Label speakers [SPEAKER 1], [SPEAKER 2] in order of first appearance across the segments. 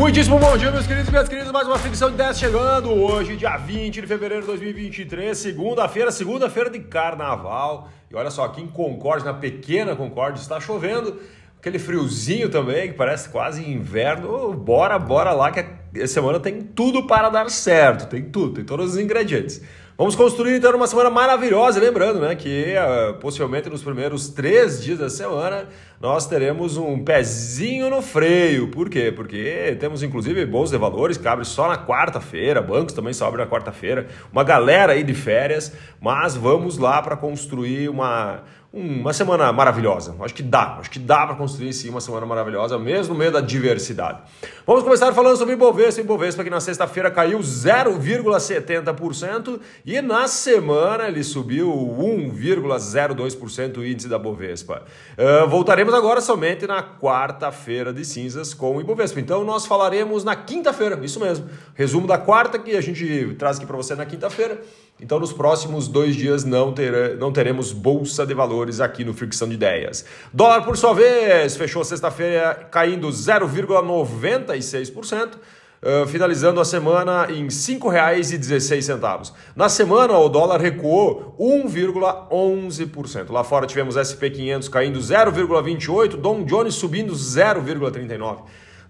[SPEAKER 1] Muitíssimo bom dia, meus queridos e minhas queridas. Mais uma ficção de 10 chegando. Hoje, dia 20 de fevereiro de 2023, segunda-feira, segunda-feira de carnaval. E olha só, aqui em Concórdia, na pequena Concórdia, está chovendo. Aquele friozinho também, que parece quase inverno. Bora, bora lá, que a semana tem tudo para dar certo. Tem tudo, tem todos os ingredientes. Vamos construir então uma semana maravilhosa, lembrando, né, que uh, possivelmente nos primeiros três dias da semana nós teremos um pezinho no freio. Por quê? Porque temos inclusive bolsa de valores que abre só na quarta-feira, bancos também só abrem na quarta-feira, uma galera aí de férias, mas vamos lá para construir uma uma semana maravilhosa. Acho que dá, acho que dá para construir sim uma semana maravilhosa, mesmo no meio da diversidade. Vamos começar falando sobre Ibovespa. Ibovespa que na sexta-feira caiu 0,70% e na semana ele subiu 1,02% o índice da Bovespa. Uh, voltaremos agora somente na quarta-feira de cinzas com o Ibovespa. Então nós falaremos na quinta-feira, isso mesmo. Resumo da quarta que a gente traz aqui para você na quinta-feira. Então, nos próximos dois dias não, ter, não teremos bolsa de valores aqui no Fricção de Ideias. Dólar, por sua vez, fechou sexta-feira caindo 0,96%. Uh, finalizando a semana em R$ 5,16. Na semana, o dólar recuou 1,11%. Lá fora tivemos SP 500 caindo 0,28%, Dom Jones subindo 0,39%.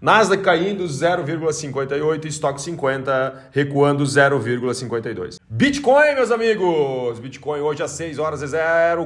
[SPEAKER 1] Nasdaq caindo 0,58 e Stock 50 recuando 0,52. Bitcoin, meus amigos! Bitcoin hoje às 6 horas e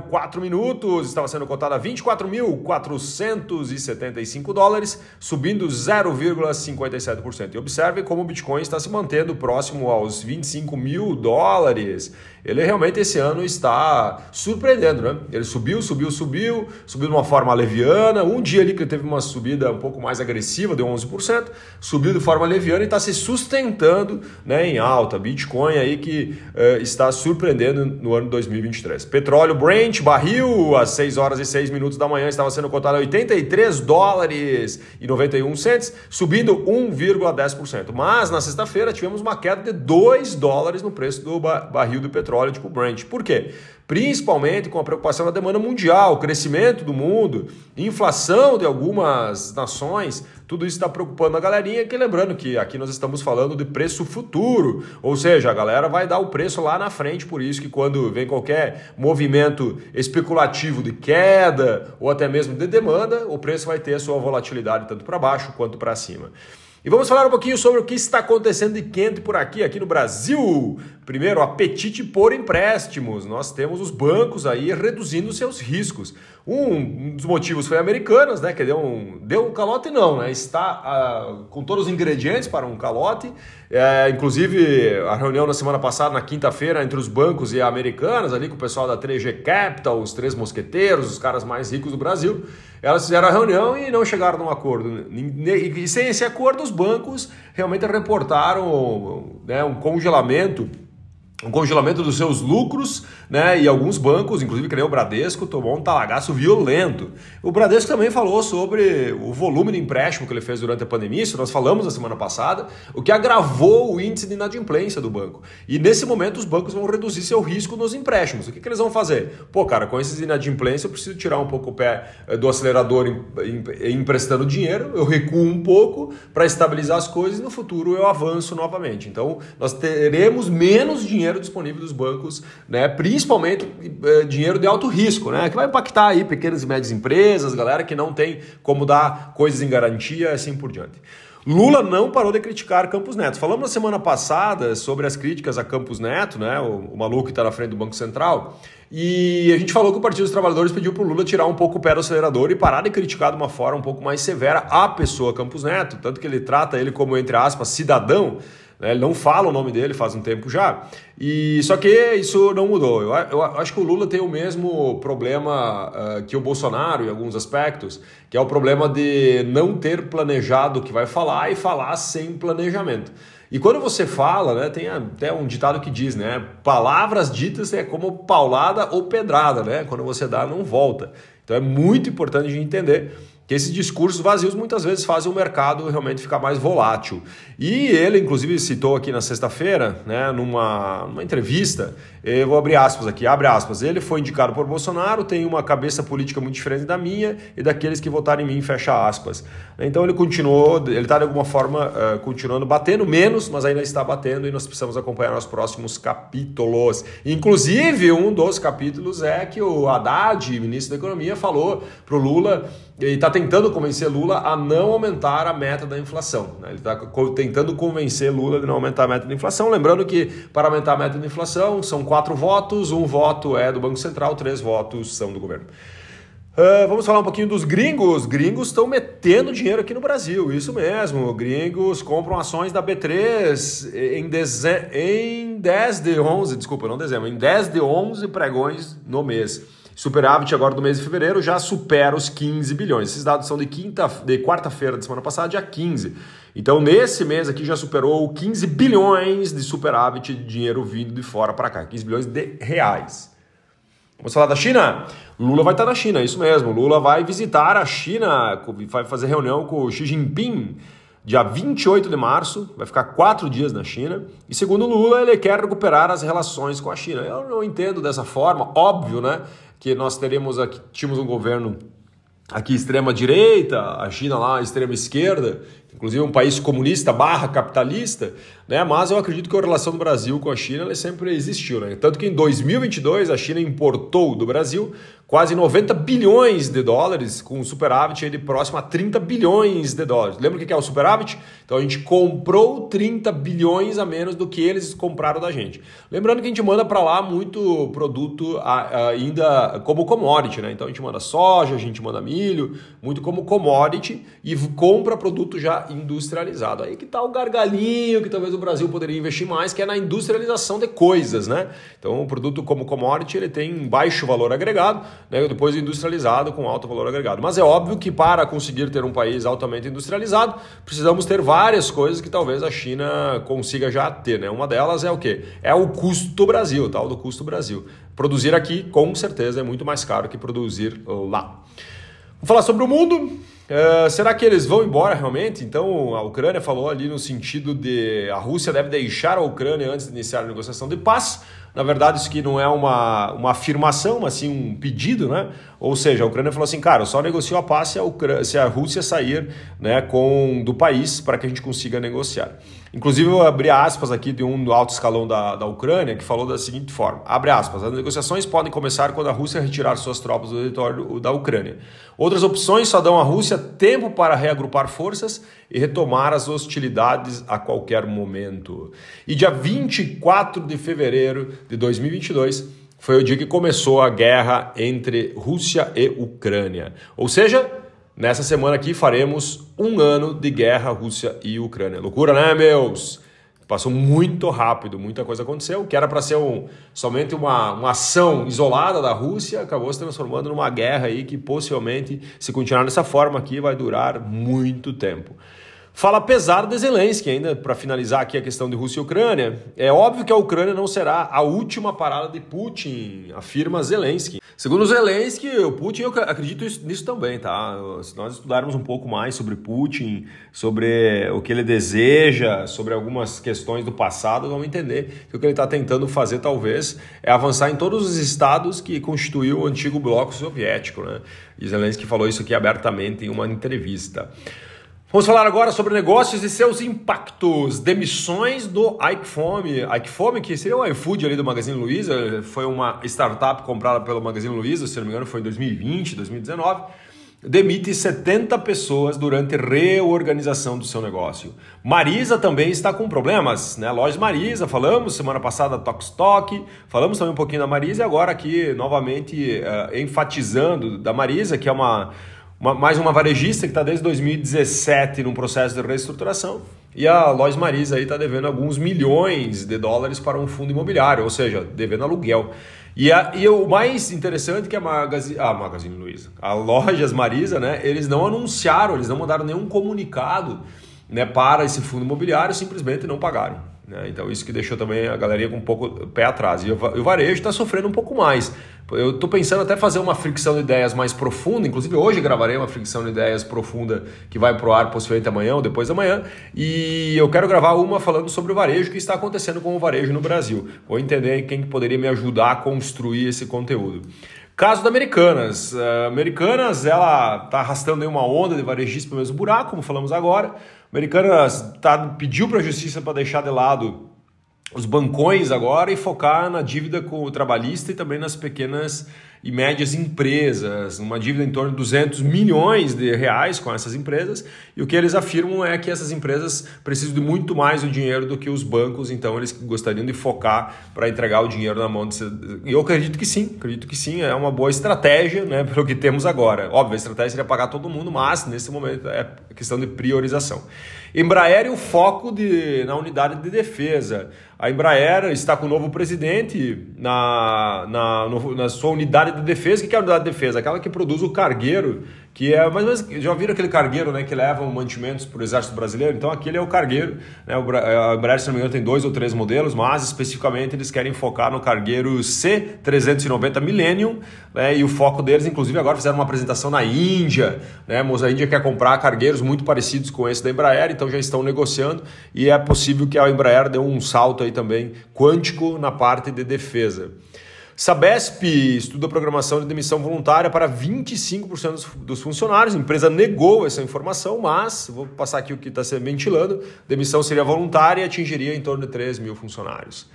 [SPEAKER 1] 04 minutos estava sendo cotado a 24.475 dólares, subindo 0,57%. E observe como o Bitcoin está se mantendo próximo aos 25 mil dólares ele realmente esse ano está surpreendendo, né? Ele subiu, subiu, subiu, subiu de uma forma leviana. Um dia ali que teve uma subida um pouco mais agressiva, deu 11%, subiu de forma leviana e está se sustentando né, em alta. Bitcoin aí que uh, está surpreendendo no ano 2023. Petróleo Brent, barril, às 6 horas e 6 minutos da manhã estava sendo cotado a 83 dólares e 91 cents, subindo 1,10%. Mas na sexta-feira tivemos uma queda de 2 dólares no preço do barril do petróleo petróleo tipo Brent. Por quê? Principalmente com a preocupação da demanda mundial, crescimento do mundo, inflação de algumas nações, tudo isso está preocupando a galerinha, que lembrando que aqui nós estamos falando de preço futuro, ou seja, a galera vai dar o preço lá na frente, por isso que quando vem qualquer movimento especulativo de queda ou até mesmo de demanda, o preço vai ter a sua volatilidade tanto para baixo quanto para cima. E vamos falar um pouquinho sobre o que está acontecendo de quente por aqui, aqui no Brasil. Primeiro, apetite por empréstimos. Nós temos os bancos aí reduzindo seus riscos. Um, dos motivos foi Americanas, né? Que deu um, deu um calote, não, né? Está uh, com todos os ingredientes para um calote. É, inclusive, a reunião na semana passada, na quinta-feira, entre os bancos e a Americanas, ali com o pessoal da 3G Capital, os três mosqueteiros, os caras mais ricos do Brasil, elas fizeram a reunião e não chegaram a um acordo. E sem esse acordo, os bancos realmente reportaram né, um congelamento um congelamento dos seus lucros, né? E alguns bancos, inclusive que nem o Bradesco, tomou um talagaço violento. O Bradesco também falou sobre o volume de empréstimo que ele fez durante a pandemia, isso nós falamos na semana passada, o que agravou o índice de inadimplência do banco. E nesse momento os bancos vão reduzir seu risco nos empréstimos. O que, que eles vão fazer? Pô, cara, com esses inadimplência eu preciso tirar um pouco o pé eh, do acelerador emprestando dinheiro, eu recuo um pouco para estabilizar as coisas e no futuro eu avanço novamente. Então nós teremos menos dinheiro dinheiro disponível dos bancos, né? principalmente é, dinheiro de alto risco, né? que vai impactar aí pequenas e médias empresas, galera que não tem como dar coisas em garantia assim por diante. Lula não parou de criticar Campos Neto. Falamos na semana passada sobre as críticas a Campos Neto, né? o, o maluco que está na frente do Banco Central. E a gente falou que o Partido dos Trabalhadores pediu para o Lula tirar um pouco o pé do acelerador e parar de criticar de uma forma um pouco mais severa a pessoa Campos Neto, tanto que ele trata ele como, entre aspas, cidadão. Né? Ele não fala o nome dele faz um tempo já. E só que isso não mudou. Eu, eu acho que o Lula tem o mesmo problema uh, que o Bolsonaro em alguns aspectos, que é o problema de não ter planejado o que vai falar e falar sem planejamento. E quando você fala, né, tem até um ditado que diz, né, palavras ditas é como paulada ou pedrada, né? Quando você dá, não volta. Então é muito importante gente entender que esses discursos vazios muitas vezes fazem o mercado realmente ficar mais volátil. E ele, inclusive, citou aqui na sexta-feira, né, numa, numa entrevista, eu vou abrir aspas aqui, abre aspas, ele foi indicado por Bolsonaro, tem uma cabeça política muito diferente da minha e daqueles que votaram em mim, fecha aspas. Então ele continuou, ele está de alguma forma uh, continuando batendo menos, mas ainda está batendo e nós precisamos acompanhar os próximos capítulos. Inclusive, um dos capítulos é que o Haddad, ministro da Economia, falou para o Lula e está tentando convencer Lula a não aumentar a meta da inflação. Né? Ele está tentando convencer Lula de não aumentar a meta da inflação. Lembrando que para aumentar a meta da inflação são quatro votos, um voto é do Banco Central, três votos são do governo. Uh, vamos falar um pouquinho dos gringos. Gringos estão metendo dinheiro aqui no Brasil, isso mesmo. Gringos compram ações da B3 em, em 10 de 11, desculpa, não dezembro, em 10 de 11 pregões no mês. Superávit agora do mês de fevereiro já supera os 15 bilhões. Esses dados são de, quinta, de quarta-feira da semana passada, dia 15. Então, nesse mês aqui já superou 15 bilhões de superávit de dinheiro vindo de fora para cá, 15 bilhões de reais. Vamos falar da China? Lula vai estar na China, isso mesmo. Lula vai visitar a China, vai fazer reunião com Xi Jinping dia 28 de março, vai ficar quatro dias na China. E segundo Lula, ele quer recuperar as relações com a China. Eu não entendo dessa forma, óbvio, né? Que nós teremos aqui, tínhamos um governo aqui extrema direita, a China lá extrema esquerda, inclusive um país comunista barra capitalista, né? Mas eu acredito que a relação do Brasil com a China sempre existiu, né? Tanto que em 2022 a China importou do Brasil quase 90 bilhões de dólares, com um superávit de próximo a 30 bilhões de dólares. Lembra o que é o superávit? Então a gente comprou 30 bilhões a menos do que eles compraram da gente. Lembrando que a gente manda para lá muito produto ainda como commodity, né? Então a gente manda soja, a gente manda milho, muito como commodity e compra produto já industrializado. Aí que tá o gargalinho que talvez o Brasil poderia investir mais, que é na industrialização de coisas, né? Então, o produto como commodity ele tem baixo valor agregado, né? depois industrializado com alto valor agregado. Mas é óbvio que para conseguir ter um país altamente industrializado, precisamos ter várias coisas que talvez a China consiga já ter, né? Uma delas é o quê? É o custo Brasil, tal do custo Brasil. Produzir aqui, com certeza, é muito mais caro que produzir lá. Vamos falar sobre o mundo. Uh, será que eles vão embora realmente? Então a Ucrânia falou ali no sentido de a Rússia deve deixar a Ucrânia antes de iniciar a negociação de paz. Na verdade, isso aqui não é uma, uma afirmação, mas sim um pedido, né? Ou seja, a Ucrânia falou assim, cara, eu só negocio a paz se a, Ucrânia, se a Rússia sair né, com, do país para que a gente consiga negociar. Inclusive, eu abri aspas aqui de um do alto escalão da, da Ucrânia que falou da seguinte forma: abre aspas, as negociações podem começar quando a Rússia retirar suas tropas do território da Ucrânia. Outras opções só dão à Rússia tempo para reagrupar forças e retomar as hostilidades a qualquer momento. E dia 24 de fevereiro de 2022 foi o dia que começou a guerra entre Rússia e Ucrânia. Ou seja, Nessa semana aqui faremos um ano de guerra Rússia e Ucrânia. Loucura, né, meus? Passou muito rápido, muita coisa aconteceu. O que era para ser um, somente uma, uma ação isolada da Rússia acabou se transformando numa guerra aí que possivelmente, se continuar dessa forma aqui, vai durar muito tempo. Fala pesado de Zelensky, ainda para finalizar aqui a questão de Rússia e Ucrânia. É óbvio que a Ucrânia não será a última parada de Putin, afirma Zelensky. Segundo Zelensky, o Putin, eu acredito nisso também, tá? Se nós estudarmos um pouco mais sobre Putin, sobre o que ele deseja, sobre algumas questões do passado, vamos entender que o que ele está tentando fazer, talvez, é avançar em todos os estados que constituiu o antigo bloco soviético, né? E Zelensky falou isso aqui abertamente em uma entrevista. Vamos falar agora sobre negócios e seus impactos. Demissões do Ikefome. Ikefome, que seria o iFood ali do Magazine Luiza, foi uma startup comprada pelo Magazine Luiza, se não me engano foi em 2020, 2019. Demite 70 pessoas durante reorganização do seu negócio. Marisa também está com problemas, né? Lojas Marisa, falamos semana passada Tokstok, falamos também um pouquinho da Marisa e agora aqui novamente uh, enfatizando da Marisa, que é uma uma, mais uma varejista que está desde 2017 num processo de reestruturação. E a Lois Marisa aí está devendo alguns milhões de dólares para um fundo imobiliário, ou seja, devendo aluguel. E, a, e o mais interessante é que a Magazine, a Magazine Luiza, a Lojas Marisa, né, eles não anunciaram, eles não mandaram nenhum comunicado né, para esse fundo imobiliário, simplesmente não pagaram. Né? Então, isso que deixou também a galeria com um pouco pé atrás. E o varejo está sofrendo um pouco mais. Eu estou pensando até fazer uma fricção de ideias mais profunda, inclusive hoje gravarei uma fricção de ideias profunda que vai para o ar possivelmente amanhã ou depois da manhã. E eu quero gravar uma falando sobre o varejo, que está acontecendo com o varejo no Brasil. Vou entender quem poderia me ajudar a construir esse conteúdo. Caso da Americanas. Uh, Americanas, ela está arrastando uma onda de varejista para o mesmo buraco, como falamos agora. Americanas tá, pediu para a justiça para deixar de lado os bancões agora e focar na dívida com o trabalhista e também nas pequenas e médias empresas, uma dívida em torno de 200 milhões de reais com essas empresas. E o que eles afirmam é que essas empresas precisam de muito mais do dinheiro do que os bancos, então eles gostariam de focar para entregar o dinheiro na mão de... E eu acredito que sim, acredito que sim, é uma boa estratégia, né, pelo que temos agora. Óbvio, a estratégia seria pagar todo mundo, mas nesse momento é questão de priorização. Embraer e o foco de, na unidade de defesa. A Embraer está com o novo presidente na, na, no, na sua unidade de defesa. O que é a unidade de defesa? Aquela que produz o cargueiro que é mais ou menos, já viram aquele cargueiro né, que levam mantimentos para o exército brasileiro? Então aquele é o cargueiro, né, o, a Embraer, se não me engano, tem dois ou três modelos, mas especificamente eles querem focar no cargueiro C390 Millennium, né, e o foco deles, inclusive agora fizeram uma apresentação na Índia, né, a Índia quer comprar cargueiros muito parecidos com esse da Embraer, então já estão negociando, e é possível que a Embraer dê um salto aí também quântico na parte de defesa. Sabesp estuda programação de demissão voluntária para 25% dos funcionários. A empresa negou essa informação, mas vou passar aqui o que está se ventilando: demissão seria voluntária e atingiria em torno de 3 mil funcionários.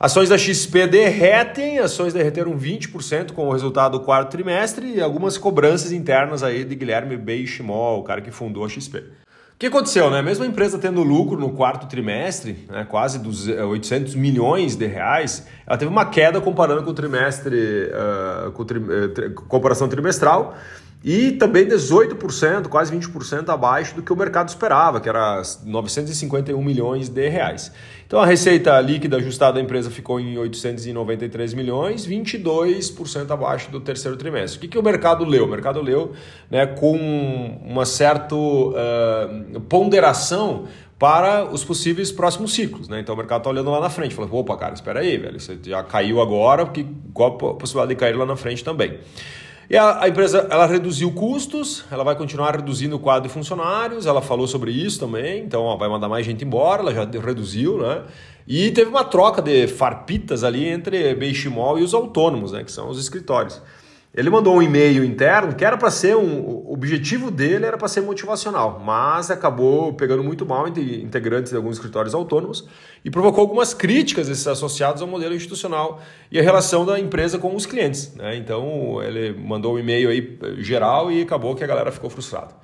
[SPEAKER 1] Ações da XP derretem, ações derreteram 20% com o resultado do quarto trimestre e algumas cobranças internas aí de Guilherme Beiximol, o cara que fundou a XP. O que aconteceu, né? Mesmo a empresa tendo lucro no quarto trimestre, né, quase dos 800 eh, milhões de reais, ela teve uma queda comparando com o trimestre, uh, com tri, uh, comparação trimestral, e também 18%, quase 20% abaixo do que o mercado esperava, que era 951 milhões de reais. Então a receita líquida ajustada da empresa ficou em 893 milhões, 22% abaixo do terceiro trimestre. O que, que o mercado leu? O mercado leu né, com uma certa uh, ponderação para os possíveis próximos ciclos. Né? Então o mercado está olhando lá na frente, falando, opa, cara, espera aí, velho, você já caiu agora, porque qual a possibilidade de cair lá na frente também? E a, a, empresa ela reduziu custos, ela vai continuar reduzindo o quadro de funcionários, ela falou sobre isso também, então ó, vai mandar mais gente embora, ela já reduziu, né? E teve uma troca de farpitas ali entre Beiximol e os autônomos, né? Que são os escritórios. Ele mandou um e-mail interno que era para ser um. O objetivo dele era para ser motivacional, mas acabou pegando muito mal entre integrantes de alguns escritórios autônomos e provocou algumas críticas desses associados ao modelo institucional e a relação da empresa com os clientes. Né? Então ele mandou um e-mail aí geral e acabou que a galera ficou frustrada.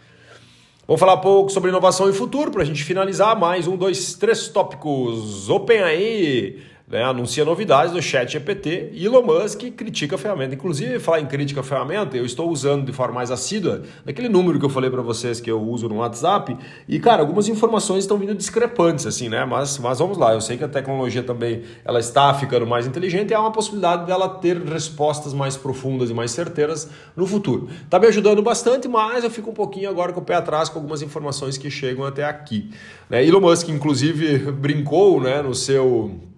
[SPEAKER 1] Vamos falar um pouco sobre inovação e futuro para a gente finalizar mais um, dois, três tópicos. Open aí né, anuncia novidades do Chat GPT e Elon Musk critica a ferramenta. Inclusive, falar em crítica à ferramenta, eu estou usando de forma mais assídua naquele número que eu falei para vocês que eu uso no WhatsApp. E, cara, algumas informações estão vindo discrepantes, assim, né? Mas, mas vamos lá, eu sei que a tecnologia também ela está ficando mais inteligente e há uma possibilidade dela ter respostas mais profundas e mais certeiras no futuro. Está me ajudando bastante, mas eu fico um pouquinho agora com o pé atrás com algumas informações que chegam até aqui. Né? Elon Musk, inclusive, brincou né, no seu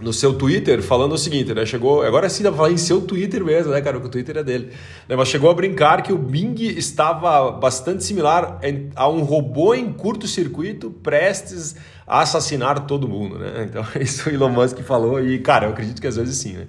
[SPEAKER 1] no seu Twitter falando o seguinte, né? Chegou, agora sim dá pra falar em seu Twitter mesmo, né, cara? Porque o Twitter é dele. Né? Mas chegou a brincar que o Bing estava bastante similar a um robô em curto-circuito prestes a assassinar todo mundo, né? Então, isso o Elon Musk falou e, cara, eu acredito que às vezes sim, né?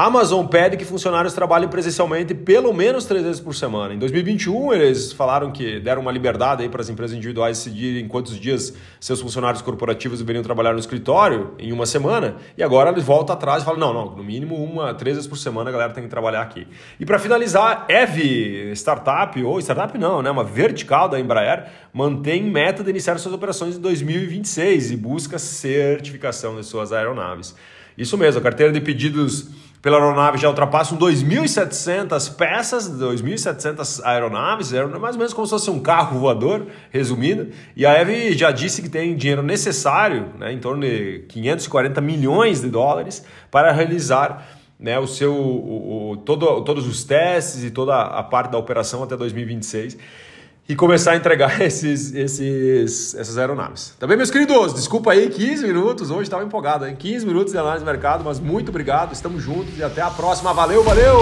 [SPEAKER 1] Amazon pede que funcionários trabalhem presencialmente pelo menos três vezes por semana. Em 2021, eles falaram que deram uma liberdade aí para as empresas individuais decidirem quantos dias seus funcionários corporativos deveriam trabalhar no escritório em uma semana. E agora eles voltam atrás e falam: não, não, no mínimo uma, três vezes por semana a galera tem que trabalhar aqui. E para finalizar, EV, startup, ou startup não, né? Uma vertical da Embraer, mantém meta de iniciar suas operações em 2026 e busca certificação de suas aeronaves. Isso mesmo, a carteira de pedidos pela aeronave já ultrapassam 2.700 peças, 2.700 aeronaves, é mais ou menos como se fosse um carro voador, resumindo. E a Eve já disse que tem dinheiro necessário, né, em torno de 540 milhões de dólares, para realizar né, o seu, o, o, todo, todos os testes e toda a parte da operação até 2026. E começar a entregar esses, esses, essas aeronaves. Tá bem, meus queridos? Desculpa aí, 15 minutos. Hoje estava empolgado, hein? 15 minutos de análise de mercado, mas muito obrigado. Estamos juntos e até a próxima. Valeu, valeu!